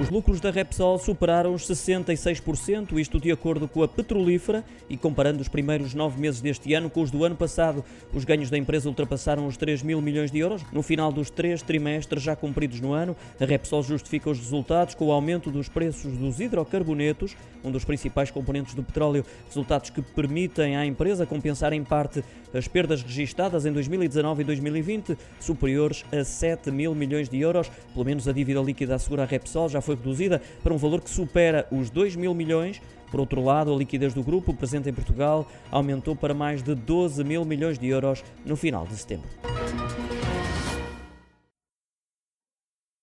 Os lucros da Repsol superaram os 66%, isto de acordo com a petrolífera e comparando os primeiros nove meses deste ano com os do ano passado. Os ganhos da empresa ultrapassaram os 3 mil milhões de euros. No final dos três trimestres já cumpridos no ano, a Repsol justifica os resultados com o aumento dos preços dos hidrocarbonetos, um dos principais componentes do petróleo, resultados que permitem à empresa compensar em parte as perdas registadas em 2019 e 2020, superiores a 7 mil milhões de euros. Pelo menos a dívida líquida assegura a Repsol já foi foi reduzida para um valor que supera os 2 mil milhões. Por outro lado, a liquidez do grupo presente em Portugal aumentou para mais de 12 mil milhões de euros no final de setembro.